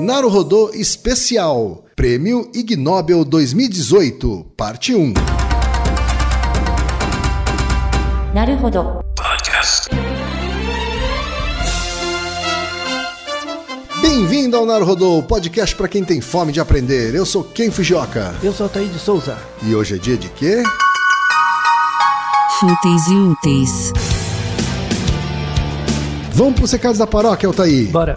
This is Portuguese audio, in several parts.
Naruhodô Especial Prêmio Ig Nobel 2018, Parte 1. Naruhodô Podcast. Bem-vindo ao Naruhodô, podcast para quem tem fome de aprender. Eu sou Ken Fujioka. Eu sou Ataí de Souza. E hoje é dia de quê? Fúteis e úteis. Vamos para os recados da paróquia, Altaí. Bora.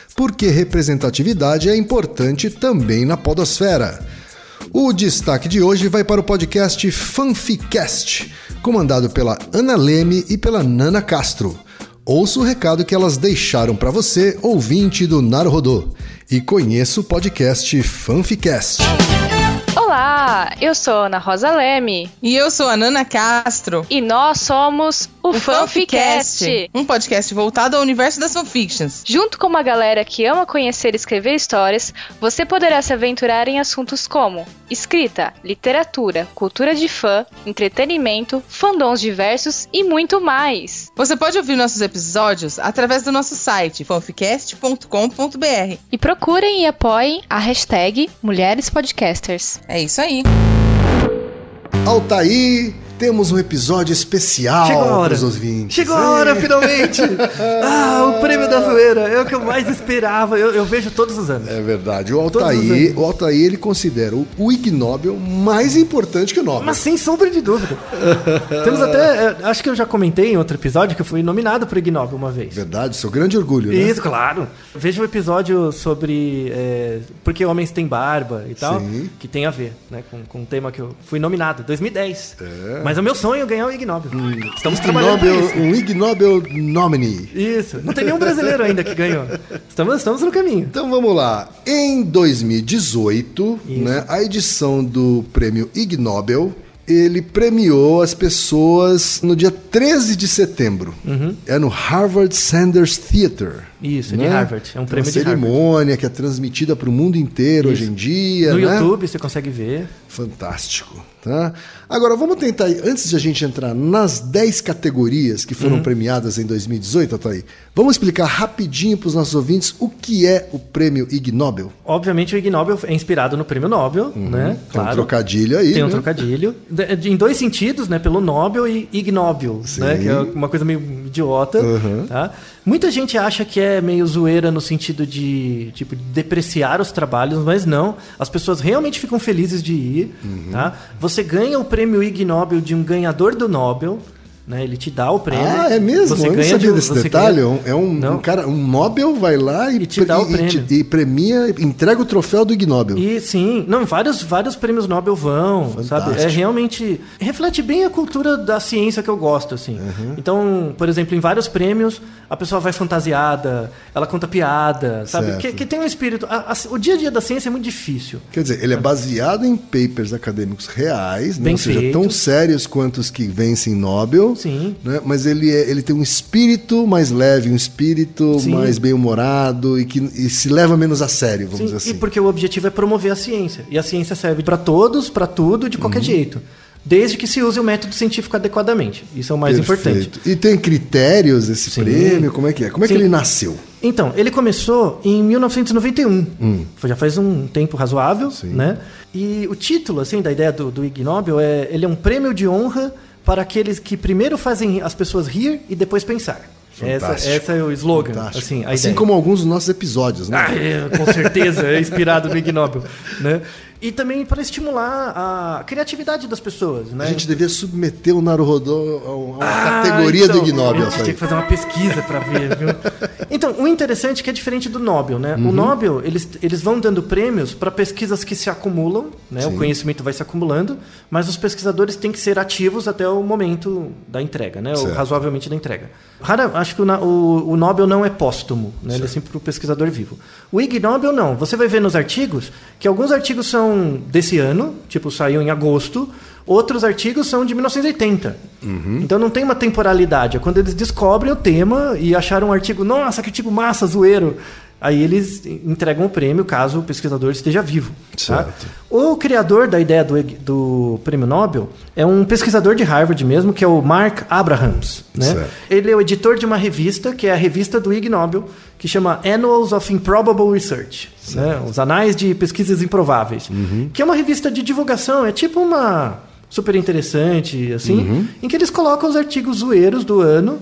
porque representatividade é importante também na podosfera. O destaque de hoje vai para o podcast Fanficast, comandado pela Ana Leme e pela Nana Castro. Ouça o recado que elas deixaram para você, ouvinte do Naruhodô, e conheça o podcast Fanficast. Olá, eu sou Ana Rosa Leme E eu sou a Nana Castro. e nós somos o, Fanficast. um podcast voltado ao universo das fanfictions. Junto com uma galera que ama conhecer e escrever histórias, você poderá se aventurar em assuntos como escrita, literatura, cultura de fã, entretenimento, fandoms diversos e muito mais. Você pode ouvir nossos episódios através do nosso site fanficast.com.br. E procurem e apoiem a hashtag Mulheres Podcasters. É isso aí. Altair, temos um episódio especial Chegou a hora. para os ouvintes. Chegou a hora, finalmente! ah, o prêmio da zoeira. É o que eu mais esperava. Eu, eu vejo todos os anos. É verdade. O Altair, o Altair ele considera o, o Ig Nobel mais importante que o Nobel. Mas sem sombra de dúvida. Temos até. é, Acho que eu já comentei em outro episódio que eu fui nominado para o Ig Nobel uma vez. Verdade, seu grande orgulho, né? Isso, claro. Veja o episódio sobre é, por que homens têm barba e tal, Sim. que tem a ver né, com, com um tema que eu fui nominado, 2010. É. Mas é o meu sonho ganhar o Ig Nobel. Estamos Ig trabalhando Nobel, isso. um Ig Nobel nominee. Isso. Não tem nenhum brasileiro ainda que ganhou. Estamos, estamos no caminho. Então vamos lá. Em 2018, Isso. né, a edição do prêmio Ig Nobel, ele premiou as pessoas no dia 13 de setembro. Uhum. É no Harvard Sanders Theater. Isso, de Harvard. É um Uma prêmio de Harvard. cerimônia que é transmitida para o mundo inteiro hoje em dia. No né? YouTube você consegue ver. Fantástico. Tá? Agora, vamos tentar, antes de a gente entrar nas 10 categorias que Uhum. foram premiadas em 2018, Ataí, vamos explicar rapidinho para os nossos ouvintes o que é o prêmio Ig Nobel. Obviamente o Ig Nobel é inspirado no prêmio Nobel, né? Tem um trocadilho aí, Tem um né? trocadilho. Em dois sentidos, né? Pelo Nobel e Ig Nobel, né? Que é uma coisa meio idiota, Uhum. tá? Muita gente acha que é meio zoeira no sentido de, tipo, depreciar os trabalhos, mas não. As pessoas realmente ficam felizes de ir, Uhum. tá? Você ganha o prêmio Ig Nobel de um ganhador do Nobel, né? Ele te dá o prêmio. Ah, é mesmo? Você Eu não ganha sabia de- desse detalhe. ganha- Um- É um, Não. um cara, um Nobel vai lá e, E te dá o prêmio. e premia, entrega o troféu do Ig Nobel. E sim, não, vários, vários prêmios Nobel vão, sabe? É Fantástico. realmente reflete bem a cultura da ciência que eu gosto, assim. Uhum. Então, por exemplo, em vários prêmios a pessoa vai fantasiada, ela conta piada, sabe? Que, que tem um espírito. a- a- o dia a dia da ciência é muito difícil. Quer dizer, ele é baseado em papers acadêmicos reais, né? Ou seja, feito. tão sérios quanto os que vencem Nobel. Sim. Né? Mas ele, é- ele tem um espírito mais leve, um espírito Sim. mais bem-humorado e que e se leva menos a sério, vamos Sim, dizer assim. E porque o objetivo é promover a ciência. E a ciência serve para todos, para tudo, de Uhum. qualquer jeito. Desde que se use o método científico adequadamente. Isso é o mais importante. Perfeito. E tem critérios esse Sim. prêmio? Como é que é? Como é que Sim. ele nasceu? Então, ele começou em 1991. Já faz um tempo razoável, Hum. Sim. né? E o título, assim, da ideia do, do Ig Nobel é... Ele é um prêmio de honra para aqueles que primeiro fazem as pessoas rir e depois pensar. Essa, essa é o slogan, Fantástico. assim, assim como alguns dos nossos episódios, né? Ah, é, com certeza, é inspirado no Ig Nobel, né? E também para estimular a criatividade das pessoas, né? A gente devia submeter o Naruhodô a uma Ah, categoria então, do Ig Nobel. A gente tinha que fazer uma pesquisa para ver, viu? Então, o interessante é que é diferente do Nobel, né? Uhum. O Nobel, eles, eles vão dando prêmios para pesquisas que se acumulam, né? O conhecimento vai se acumulando, mas os pesquisadores têm que ser ativos até o momento da entrega, né? Ou Certo. razoavelmente da entrega. Rara, acho que o, o- o Nobel não é póstumo, né? ele é sempre para o pesquisador vivo. O Ig Nobel não. Você vai ver nos artigos que alguns artigos são desse ano, tipo saiu em agosto, outros artigos são de 1980. Então não tem uma temporalidade. É quando eles descobrem o tema e acharam um artigo, nossa, que artigo massa, zoeiro. Aí eles entregam o prêmio caso o pesquisador esteja vivo. tá? O criador da ideia do, do prêmio Nobel é um pesquisador de Harvard mesmo, que é o Mark Abrahams. Né? Certo. Ele é o editor de uma revista, que é a revista do Ig Nobel, que chama Annals of Improbable Research. Né? Os Anais de Pesquisas Improváveis. Que é uma revista de divulgação, é tipo uma super interessante, assim, em que eles colocam os artigos zoeiros do ano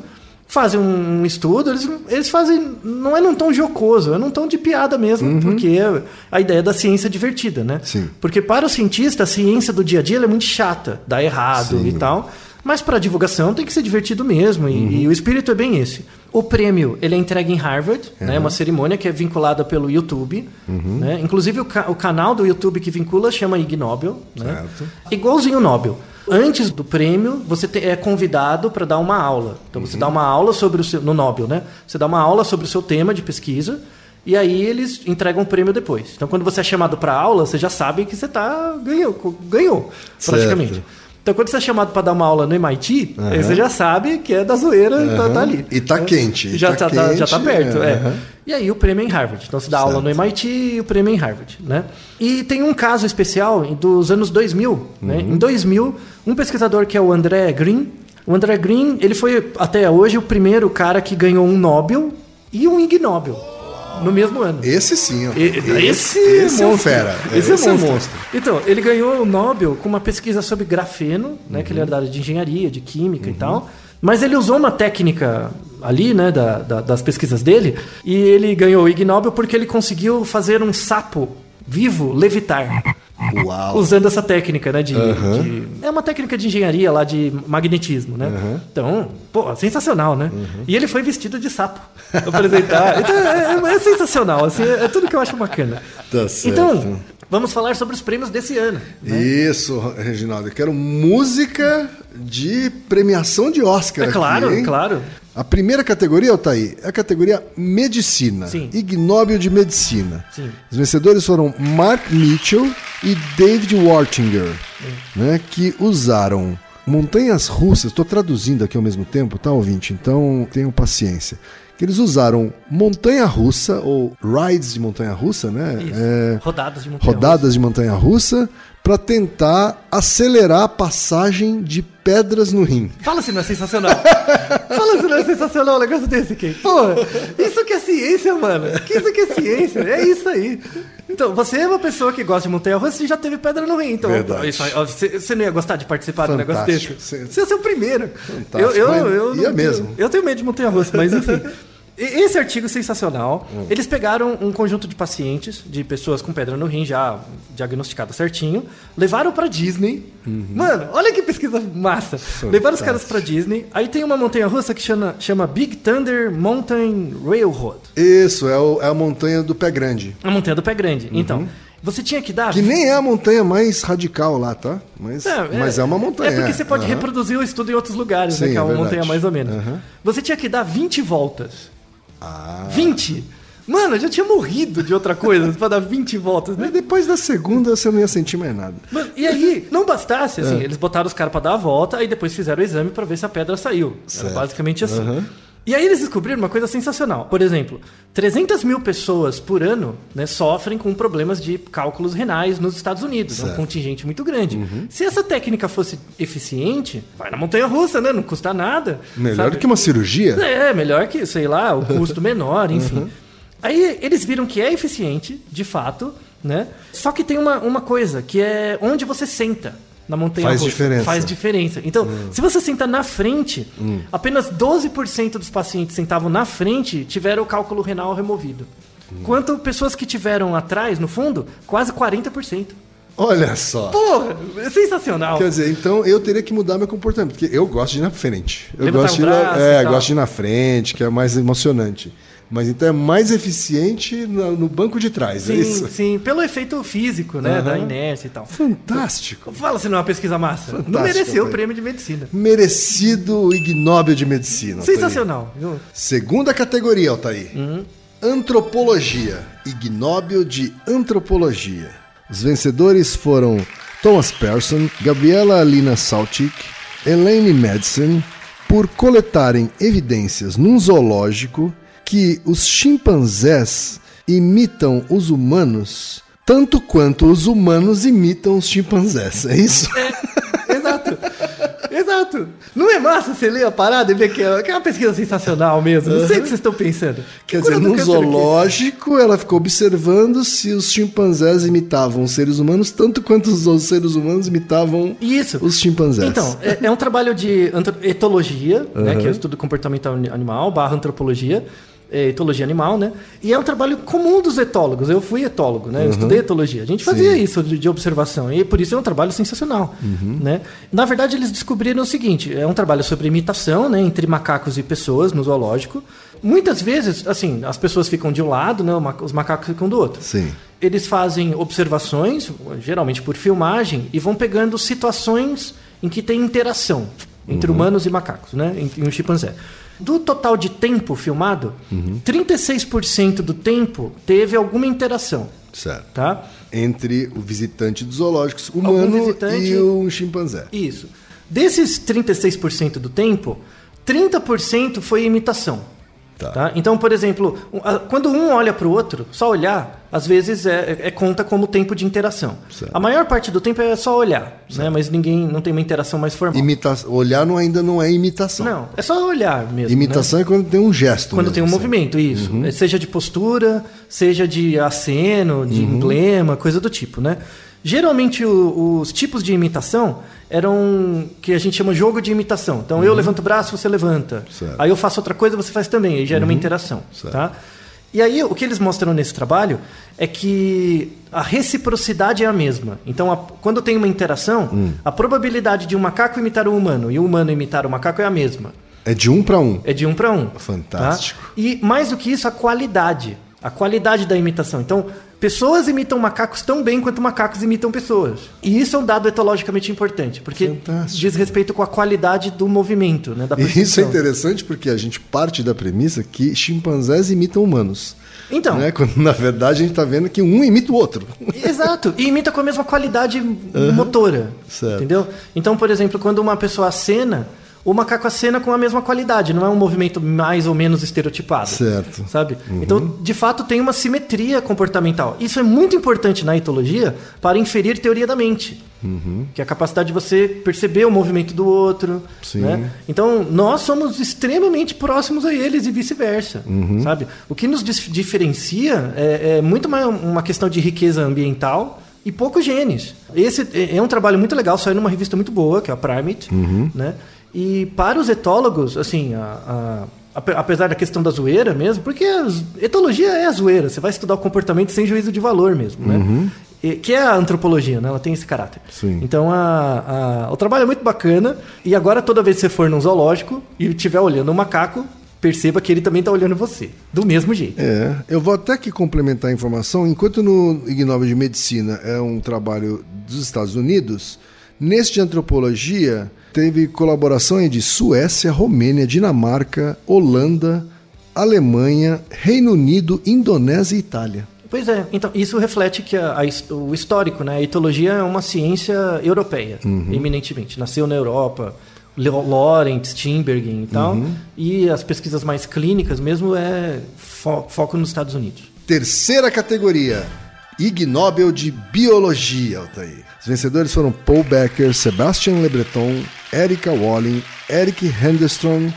fazem um estudo, eles, eles fazem. Não é num tom jocoso, é num tom de piada mesmo, porque é a ideia da ciência é divertida, né? Sim. Porque para o cientista, a ciência do dia a dia é muito chata, dá errado Sim. e tal. Mas para divulgação tem que ser divertido mesmo, e, e o espírito é bem esse. O prêmio ele é entregue em Harvard, né, uma cerimônia que é vinculada pelo YouTube. Né? Inclusive o, ca- o canal do YouTube que vincula chama Ig Nobel. Né? Igualzinho o Nobel. Antes do prêmio, você é convidado para dar uma aula. Então você dá uma aula sobre o seu. No Nobel, né? Você dá uma aula sobre o seu tema de pesquisa. E aí eles entregam o prêmio depois. Então quando você é chamado para aula, você já sabe que você tá ganhou, ganhou praticamente. Certo. Então quando você é chamado para dar uma aula no MIT, aí você já sabe que é da zoeira, então tá ali. E tá né? quente, Já tá tá, tá- já tá quente, perto, é, é. E aí o prêmio é em Harvard. Então você dá aula no MIT e o prêmio é em Harvard, né? E tem um caso especial dos anos 2000, né? Uhum. Em 2000, um pesquisador que é o André Green, o André Green, ele foi até hoje o primeiro cara que ganhou um Nobel e um Ig Nobel no mesmo ano. Esse sim, ó. E- Esse, esse é um monstro. fera. Esse, Esse é é monstro. monstro. Então, ele ganhou o Nobel com uma pesquisa sobre grafeno, né, Uhum. que ele era da área de engenharia, de química e tal. Mas ele usou uma técnica ali, né, da- da- das pesquisas dele, e ele ganhou o Ig Nobel porque ele conseguiu fazer um sapo vivo levitar. Uau. Usando essa técnica, né? De, de- é uma técnica de engenharia lá de magnetismo, né? Então, pô, sensacional, né? E ele foi vestido de sapo apresentar. Então, é, é sensacional, assim, é, é tudo que eu acho bacana. Tá certo. Então, vamos falar sobre os prêmios desse ano. Isso, Reginaldo. Eu quero música de premiação de Oscar. É aqui, claro, hein? claro. A primeira categoria, Altair, é a categoria Medicina. Sim. De Medicina. Sim. Os vencedores foram Mark Mitchell e David Wartinger, né, que usaram montanhas russas. Estou traduzindo aqui ao mesmo tempo, tá, ouvinte? Então tenham paciência. Que eles usaram montanha russa, ou rides de montanha russa, né? Isso. É, Rodadas de montanha rodadas de montanha russa, para tentar acelerar a passagem de pedras no rim. Fala se não é sensacional. Fala se não é sensacional um negócio desse aqui. Pô, isso que é ciência, mano. Isso que é ciência. É isso aí. Então, você é uma pessoa que gosta de montanha russa você já teve pedra no rim. Então, isso você, não ia gostar de participar um negócio desse? Você- Você ia ser o primeiro. Fantástico, Eu, eu, eu, ia mesmo. Eu tenho medo de montanha russa, mas enfim. Esse artigo é sensacional. Hum. Eles pegaram um conjunto de pacientes, de pessoas com pedra no rim já diagnosticada certinho, levaram pra Disney. Uhum. Mano, olha que pesquisa massa. Levaram os caras pra Disney. Aí tem uma montanha russa que chama, chama Big Thunder Mountain Railroad. Isso, é, o- é a montanha do pé grande. A montanha do pé grande. Então, você tinha que dar. Uhum. Que nem é a montanha mais radical lá, tá? Mas é, mas é, uma montanha. É porque você pode Aham. reproduzir o estudo em outros lugares, né? Sim, Que é é uma verdade. montanha mais ou menos. Aham. Você tinha que dar 20 voltas. Ah. 20? Mano, eu já tinha morrido de outra coisa pra dar 20 voltas, né? Mas depois da segunda você não ia sentir mais nada. Mano, e aí, não bastasse, É. assim, eles botaram os caras pra dar a volta, aí depois fizeram o exame pra ver se a pedra saiu. Certo. Era basicamente assim. Aham. E aí eles descobriram uma coisa sensacional. Por exemplo, 300 mil pessoas por ano né, sofrem com problemas de cálculos renais nos Estados Unidos. É um Certo. Uhum. contingente muito grande. Se essa técnica fosse eficiente, vai na montanha russa, né? Não custa nada. Melhor sabe? do que uma cirurgia? É, melhor que, sei lá, o custo menor, enfim. Uhum. Aí eles viram que é eficiente, de fato, né? Só que tem uma, uma coisa, que é onde você senta na montanha Faz russa. diferença. Hum. Faz diferença. Então, se você senta na frente, apenas 12% dos pacientes sentavam na frente tiveram o cálculo renal removido. Hum. Quanto pessoas que tiveram atrás, no fundo, quase 40%. Olha só. Porra, é sensacional. Quer dizer, então eu teria que mudar meu comportamento, porque eu gosto de ir na frente. Eu Levantar gosto de o ir, na, é, gosto de ir na frente, que é mais emocionante. Mas então é mais eficiente no, banco de trás, é Sim, isso? sim, pelo efeito físico, né? Aham. Da inércia e tal. Fantástico. Fala se não é uma pesquisa massa. não Fantástico, mereceu o Altair. prêmio de medicina. Merecido o Ig Nobel de Medicina. Altair. Sensacional. viu? Segunda categoria, Altair. Antropologia. Ig Nobel de Antropologia. Os vencedores foram Thomas Persson, Gabriela Alina Saltic, Elaine Madsen, por coletarem evidências num zoológico que os chimpanzés imitam os humanos tanto quanto os humanos imitam os chimpanzés. É isso? Exato. Exato. Não é massa você ler a parada e ver que é, que é uma pesquisa sensacional mesmo? Não sei o que vocês estão pensando. Quer dizer, num câncer aqui. zoológico, ela ficou observando se os chimpanzés imitavam os seres humanos tanto quanto os seres humanos imitavam Isso. os chimpanzés. Então, é, é um trabalho de etologia, né, que é o estudo comportamental ani- animal, barra antropologia, é, etologia animal, né? E é um trabalho comum dos etólogos. Eu fui etólogo, né? Eu estudei etologia. A gente fazia Sim. isso de, de observação e por isso é um trabalho sensacional, né? Na verdade, eles descobriram o seguinte: é um trabalho sobre imitação, né, entre macacos e pessoas no zoológico. Muitas vezes, assim, as pessoas ficam de um lado, né? Os macacos ficam do outro. Sim. Eles fazem observações, geralmente por filmagem, e vão pegando situações em que tem interação entre humanos e macacos, né? Em, em um chimpanzé. Do total de tempo filmado, 36% do tempo teve alguma interação, Certo. tá? Entre o visitante dos zoológicos humano visitante- e o chimpanzé. Isso. Desses 36% do tempo, 30% foi imitação. Tá. Tá. Então, por exemplo, quando um olha para o outro, só olhar, às vezes é, é- é conta como tempo de interação. Certo. A maior parte do tempo é só olhar, né? mas ninguém não tem uma interação mais formal. Imita... Olhar não, ainda não é imitação. Não, é só olhar mesmo. né? Imitação é quando tem um gesto. Quando mesmo, tem um assim. movimento, isso. Uhum. É, Seja de postura, seja de aceno, de emblema, coisa do tipo, né? Geralmente o- os tipos de imitação eram que a gente chama jogo de imitação. Então eu levanto o braço, você levanta. Uhum. Certo. Uhum. Aí eu faço outra coisa, você faz também. Aí gera uma interação, Certo. tá? E aí o que eles mostram nesse trabalho é que a reciprocidade é a mesma. Então a- quando tem uma interação, Hum. a probabilidade de um macaco imitar um humano e um humano imitar o macaco é a mesma. É de um para um. É de um para um. Fantástico. tá? E mais do que isso, a qualidade. A qualidade da imitação. Então, pessoas imitam macacos tão bem quanto macacos imitam pessoas. E isso é um dado etologicamente importante, porque Fantástico. diz respeito com a qualidade do movimento, né, da isso é interessante porque a gente parte da premissa que chimpanzés imitam humanos. Então, Né? Quando na verdade a gente está vendo que um imita o outro. Exato, e imita com a mesma qualidade motora. Certo. Entendeu? Então, por exemplo, quando uma pessoa acena, o macaco acena com a mesma qualidade, não é um movimento mais ou menos estereotipado. Certo. Sabe? Então, de fato, tem uma simetria comportamental. Isso é muito importante na etologia para inferir teoria da mente. Que é a capacidade de você perceber o movimento do outro. Sim. Né? Então, nós somos extremamente próximos a eles e vice-versa. Sabe? O que nos diferencia é, é muito mais uma questão de riqueza ambiental e poucos genes. Esse é é um trabalho muito legal, saiu numa revista muito boa, que é a Primate. Né? E para os etólogos, assim, a- a- ape- apesar da questão da zoeira mesmo, porque etologia é a zoeira, você vai estudar o comportamento sem juízo de valor mesmo, né? E- que é a antropologia, né? Ela tem esse caráter. Sim. Então a- o trabalho é muito bacana. E agora, toda vez que você for num zoológico e estiver olhando um macaco, perceba que ele também está olhando você. Do mesmo jeito. É, eu vou até aqui complementar a informação. Enquanto no Ig Nobel de Medicina é um trabalho dos Estados Unidos, neste de antropologia teve colaboração de Suécia, Romênia, Dinamarca, Holanda, Alemanha, Reino Unido, Indonésia e Itália. Pois é, então isso reflete que a- a o histórico, né? A etologia é uma ciência europeia, eminentemente. Nasceu na Europa, Lawrence, Steenbergen e tal. E as pesquisas mais clínicas mesmo é fo- foco nos Estados Unidos. Terceira categoria, Ig Nobel de Biologia, Altair. Os vencedores foram Paul Becker, Sebastian Le Breton, Erika Walling, Eric Henderson,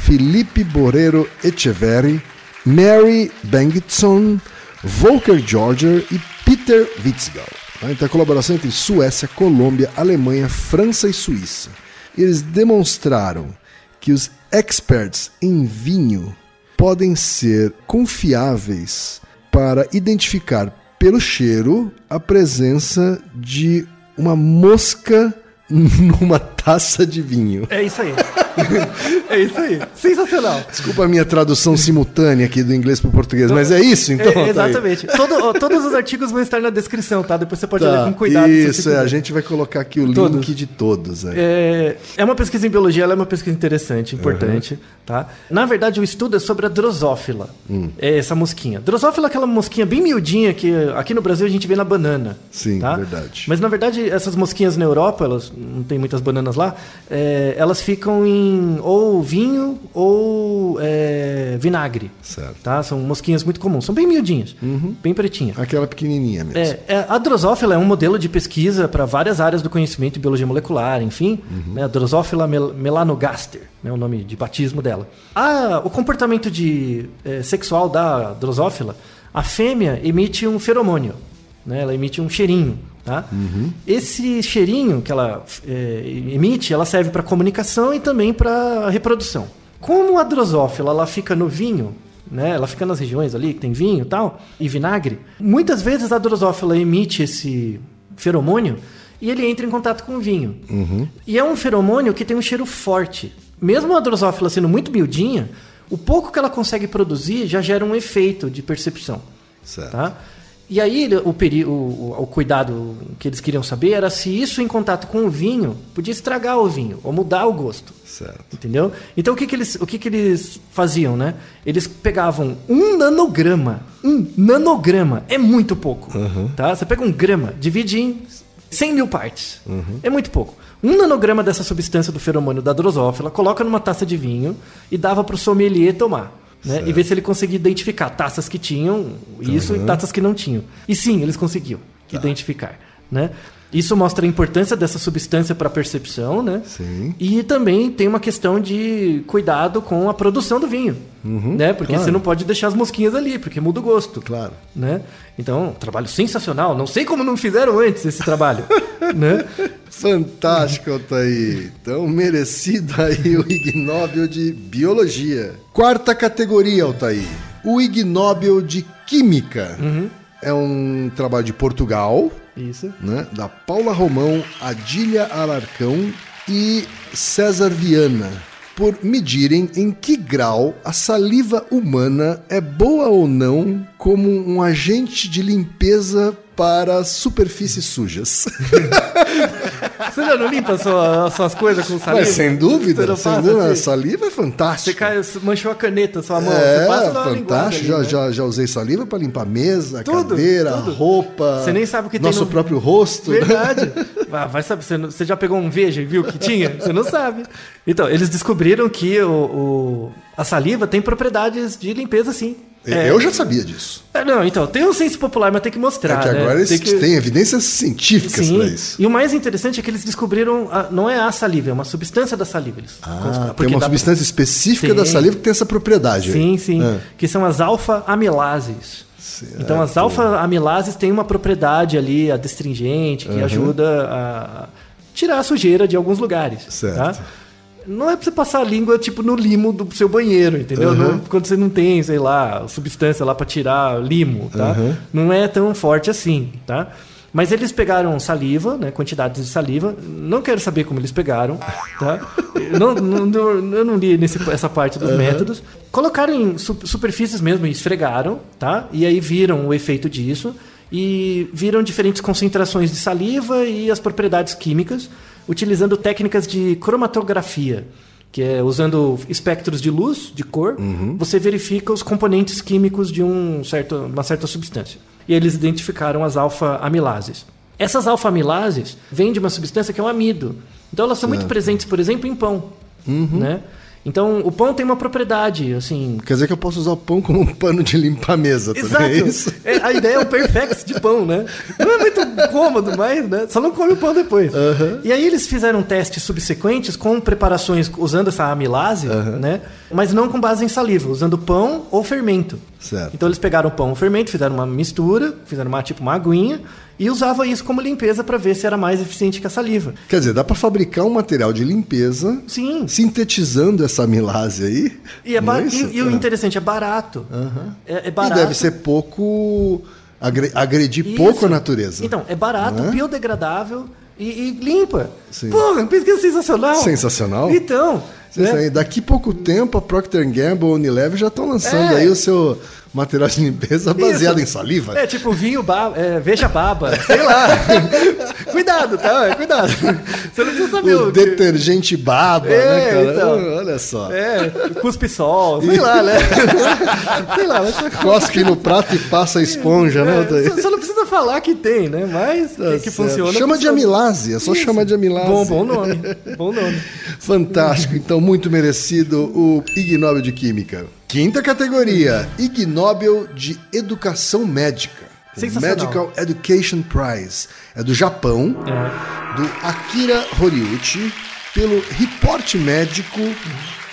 Felipe Borrero Echeverri, Mary Bengtson, Volker Georger e Peter Witzgal. Tá? Então, a colaboração entre Suécia, Colômbia, Alemanha, França e Suíça. Eles demonstraram que os experts em vinho podem ser confiáveis para identificar pelo cheiro a presença de uma mosca numa taça de vinho. É isso aí. É isso aí. Sensacional. Desculpa a minha tradução simultânea aqui do inglês para o português, mas é isso então? É, tá aí. exatamente. Todo- ó, todos os artigos vão estar na descrição, tá? Depois você pode ler Tá, com cuidado. isso, é, a gente vai colocar aqui o link Todos. de todos. É. É, é uma pesquisa em biologia, ela é uma pesquisa interessante, importante, tá? Na verdade, o estudo é sobre a drosófila, Hum. é essa mosquinha. Drosófila é aquela mosquinha bem miudinha que aqui no Brasil a gente vê na banana. Sim, tá? verdade. Mas na verdade, essas mosquinhas na Europa, elas não tem muitas bananas lá, é, elas ficam em ou vinho ou é, vinagre. Certo. Tá? São mosquinhas muito comuns, são bem miudinhas, Uhum. bem pretinhas. Aquela pequenininha mesmo. É, é, a drosófila é um modelo de pesquisa para várias áreas do conhecimento de biologia molecular, enfim. Né, a drosófila mel melanogaster, né, o nome de batismo dela. A- o comportamento de, eh, sexual da drosófila, a fêmea emite um feromônio, né, ela emite um cheirinho. Tá? Esse cheirinho que ela eh, emite, ela serve para comunicação e também para reprodução. Como a drosófila ela fica no vinho, né? Ela fica nas regiões ali que tem vinho e tal, e vinagre. Muitas vezes a drosófila emite esse feromônio e ele entra em contato com o vinho. E é um feromônio que tem um cheiro forte. Mesmo a drosófila sendo muito miudinha, o pouco que ela consegue produzir já gera um efeito de percepção. Certo. Tá? E aí o, peri- o, o- o cuidado que eles queriam saber era se isso em contato com o vinho podia estragar o vinho ou mudar o gosto. Certo. Entendeu? Então o que, que, eles, o que, que eles faziam, né? Eles pegavam um nanograma. Um nanograma. É muito pouco. Tá? Você pega um grama, divide em 100 mil partes. É muito pouco. Um nanograma dessa substância do feromônio da drosófila, coloca numa taça de vinho e dava para o sommelier tomar. Né? E ver se ele conseguia identificar taças que tinham isso e taças que não tinham. E sim, eles conseguiam identificar. Né? Isso mostra a importância dessa substância para a percepção, né? Sim. E também tem uma questão de cuidado com a produção do vinho, né? Porque claro. você não pode deixar as mosquinhas ali, porque muda o gosto. Claro. Né? Então, um trabalho sensacional. Não sei como não fizeram antes esse trabalho, né? Fantástico, Altair. Então, merecido aí o Ig Nobel de Biologia. Quarta categoria, Altair. O Ig Nobel de Química. É um trabalho de Portugal, Isso. né? Da Paula Romão, Adília Alarcão e César Viana. Por medirem em que grau a saliva humana é boa ou não como um agente de limpeza para superfícies sujas. Você já não limpa sua, as suas coisas com saliva? Mas sem dúvida, Você sem dúvida, assim? saliva é Você fantástica. cai, manchou a caneta, sua mão. é, você fantástico. ali, já, né? já, já usei saliva para limpar a mesa, Tudo, cadeira, tudo. roupa. Você nem sabe o que tem nosso no- próprio rosto. né? Verdade. Vai, vai saber, você, você já pegou um veja e viu que tinha? Você não sabe. Então, eles descobriram que o, o- a saliva tem propriedades de limpeza, sim. É, Eu já sabia disso. é, não, então, tem um senso popular, mas tem que mostrar. É que né? agora eles Tem que- têm evidências científicas Sim. para isso. E o mais interessante é que eles descobriram, a- não é a saliva, é uma substância da saliva. Eles Ah, tem porque uma substância específica Tem. da saliva que tem essa propriedade. aí. Sim, sim. Ah. Que são as alfa-amilases. Certo. Então, as alfa-amilases têm uma propriedade ali adstringente que ajuda a tirar a sujeira de alguns lugares. Certo. Tá? Não é pra você passar a língua, tipo, no limo do seu banheiro, entendeu? Uhum. Não- quando você não tem, sei lá, substância lá pra tirar limo, tá? Uhum. Não é tão forte assim, tá? Mas eles pegaram saliva, né? Quantidades de saliva. Não quero saber como eles pegaram, tá? Eu não, não- eu não li nesse- essa parte dos métodos. Colocaram em su- superfícies mesmo e esfregaram, tá? E aí viram o efeito disso. E viram diferentes concentrações de saliva e as propriedades químicas, utilizando técnicas de cromatografia que é usando espectros de luz, de cor, você verifica os componentes químicos de um certo, uma certa substância. E eles identificaram as alfa-amilases. Essas alfa-amilases vêm de uma substância que é o amido. Então elas são muito presentes, por exemplo, em pão. Né? Então o pão tem uma propriedade, assim, Quer dizer que eu posso usar o pão como um pano de limpar a mesa também, Exato. é isso? É, a ideia é o perfex de pão, né? Não é muito cômodo, mas né? só não come o pão depois. E aí eles fizeram testes subsequentes com preparações usando essa amilase, né? Mas não com base em saliva, usando pão ou fermento. Certo. Então eles pegaram o pão ou fermento, fizeram uma mistura, fizeram uma tipo uma aguinha e usava isso como limpeza para ver se era mais eficiente que a saliva. Quer dizer, dá para fabricar um material de limpeza Sim. sintetizando essa amilase aí. E, é é e- e o É. interessante é barato. É, é barato. E deve ser pouco. agre- agredir Isso. pouco a natureza. Então, é barato, é? biodegradável, e, e limpa. Sim. Porra, pesquisa sensacional. Sensacional. Então, Isso né? daqui pouco tempo a Procter Gamble, Unilever já estão lançando É. aí o seu material de limpeza baseado em saliva. É tipo vinho baba, é, veja baba, sei lá. cuidado, tá? É, Cuidado. Você não precisa saber o o que- detergente baba, É, né, cara? então. Olha só. É, cuspe sol, sei lá, né? sei lá, mas Cospe no prato e passa a esponja, né? é, só, só não precisa falar que tem, né? Mas Tá que, que certo. funciona. Chama de amilase, é só Isso. chamar de amilase. Bom, bom nome. Bom nome. Fantástico, então muito merecido o Ig Nobel de Química. Quinta categoria, Ig Nobel de Educação Médica. Medical Education Prize. É do Japão, É. do Akira Horiuchi, pelo reporte médico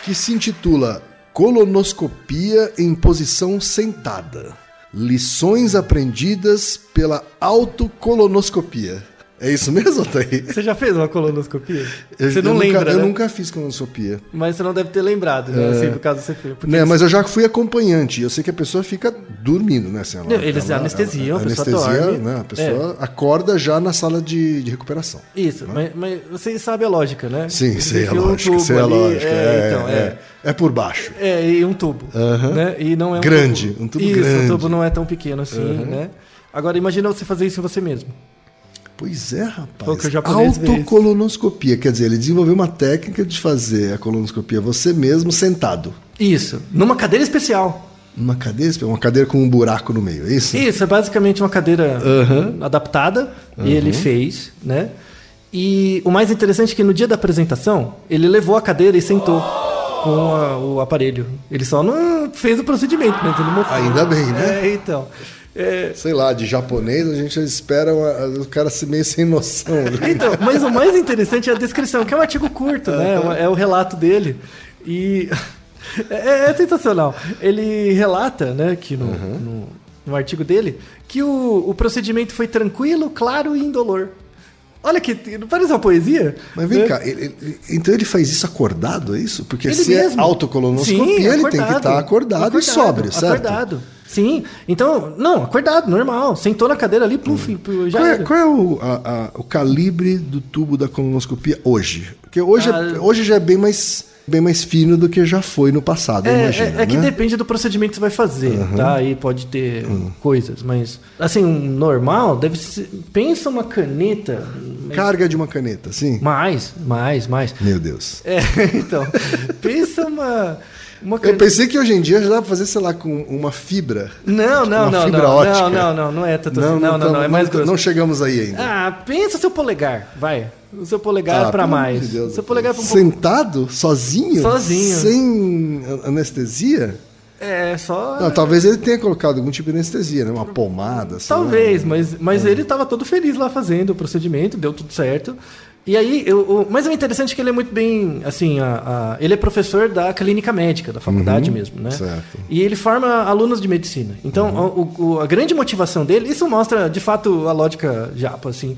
que se intitula Colonoscopia em posição sentada. Lições aprendidas pela autocolonoscopia. É isso mesmo, Altair? Você já fez uma colonoscopia? Eu- você não lembra, nunca, né? Eu nunca fiz colonoscopia. Mas você não deve ter lembrado, né? Assim, por causa que você fez. Porque Né, mas eu já fui acompanhante. Eu sei que a pessoa fica dormindo, né? Assim, ela- eles ela- anestesiam, ela- a pessoa anestesia, dorme. né? A pessoa acorda já na sala de, de recuperação. Isso, mas, mas você sabe a lógica, né? Sim, Eles sei a um lógica, tubo sei a lógica. É, É, então, é. é. É por baixo. É, e um tubo. Aham. Né? E não é um Grande, tubo. um tubo isso, grande. o tubo não é tão pequeno assim, né? Agora imagina você fazer isso em você mesmo. Pois é, rapaz. Que. Autocolonoscopia. Quer dizer, ele desenvolveu uma técnica de fazer a colonoscopia você mesmo sentado. Isso, numa cadeira especial. Numa cadeira, uma cadeira com um buraco no meio, é isso? Isso, é basicamente uma cadeira Aham. adaptada, e ele fez, né? E o mais interessante é que no dia da apresentação, ele levou a cadeira e sentou com a- o aparelho. Ele só não fez o procedimento, mas ele mostrou. Ainda bem, né? É, então. É, Sei lá, de japonês a gente espera uma- o cara se meio sem noção. né? Então, mas o mais interessante é a descrição, que é um artigo curto, né? É o relato dele. E é, é sensacional. Ele relata, né, que no, no, no artigo dele, que o, o procedimento foi tranquilo, claro e indolor. Olha que. Não parece uma poesia? Mas vem Né? cá, ele- ele- então ele faz isso acordado, é isso? Porque Ele se mesmo. é autocolonoscopia, Sim, ele tem que estar acordado, e sóbrio, certo? Acordado. Sim. Então, não, acordado, normal. Sentou na cadeira ali, pluf, já Qual é, qual é o, a- a- o calibre do tubo da colonoscopia hoje? Porque hoje, é- Ah, hoje já é bem mais, bem mais fino do que já foi no passado, É, imagino. é, é que né? depende do procedimento que você vai fazer, tá? Aí pode ter coisas, mas assim, um normal deve ser. Pensa uma caneta. mas- Carga de uma caneta, sim? Mais, mais, mais. Meu Deus. É, então. pensa uma. Uma Eu pensei que hoje em dia já dá pra fazer, sei lá, com uma fibra. Não, não, uma não, fibra não, ótica. não, não, não, não é tanto assim. Não, não, não, tamo- é mais grosso. Não chegamos aí ainda. Ah, pensa seu polegar, vai. O seu polegar Ah, pelo amor mais. de Deus. seu polegar pra um pouco. Sentado? Sozinho? Sozinho. Sem anestesia? É, só. Não, talvez ele tenha colocado algum tipo de anestesia, né? Uma pomada. sei lá. Talvez, mas, mas É. ele estava todo feliz lá fazendo o procedimento, deu tudo certo. E aí, eu, o, mas o interessante é que ele é muito bem, assim, a, a- ele é professor da clínica médica, da faculdade mesmo, né? Uhum. certo. Uhum. E ele forma alunos de medicina. Então, o- o- a grande motivação dele, isso mostra, de fato, a lógica japa, assim.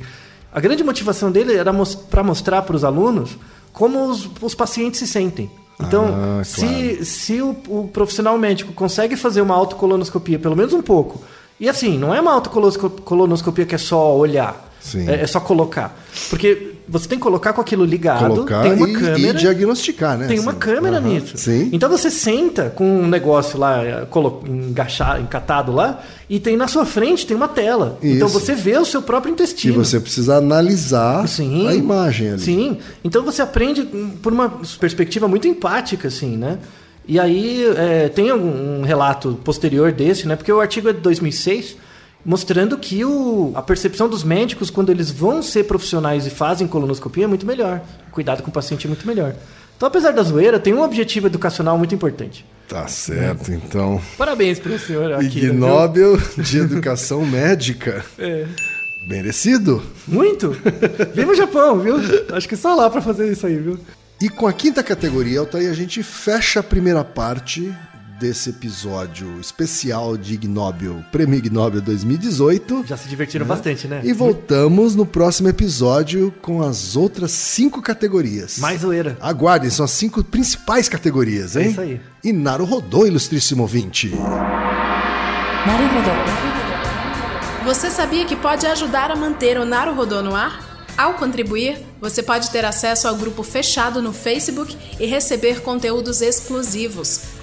A grande motivação dele era para mostrar para os alunos como os, os pacientes se sentem. Então, Ah, se, claro. se o, o profissional médico consegue fazer uma autocolonoscopia, pelo menos um pouco, e assim, não é uma autocolonoscopia que é só olhar, é, é só colocar. Porque você tem que colocar com aquilo ligado, Colocar tem uma e, câmera. e diagnosticar, né? Tem uma câmera nisso. Sim. Então você senta com um negócio lá eh, engaixado, encatado lá, e tem na sua frente tem uma tela. Então Isso. você vê o seu próprio E intestino. você precisa analisar Sim. a imagem ali. Sim. Então você aprende por uma perspectiva muito empática, assim, né? E aí é, tem um relato posterior desse, né? Porque o artigo é de 2006, mostrando que o, a percepção dos médicos quando eles vão ser profissionais e fazem colonoscopia é muito melhor. O cuidado com o paciente é muito melhor. Então, apesar da zoeira, tem um objetivo educacional muito importante. Tá certo, então. Parabéns pro senhor aqui. Ig Nobel de Educação Médica. É. Merecido. Muito! Viva o Japão, viu? Acho que só lá pra fazer isso aí, viu? E com a quinta categoria, Altair, a gente fecha a primeira parte desse episódio especial de Nobel, Prêmio Nobel 2018. Já se divertiram né? bastante, né? E voltamos no próximo episódio com as outras cinco categorias. Mais zoeira. Aguardem, são as cinco principais categorias, é hein? É isso aí. E Naru Rodô, ilustríssimo ouvinte. Naru Rodô. Você sabia que pode ajudar a manter o Naru Rodô no ar? Ao contribuir, você pode ter acesso ao grupo fechado no Facebook e receber conteúdos exclusivos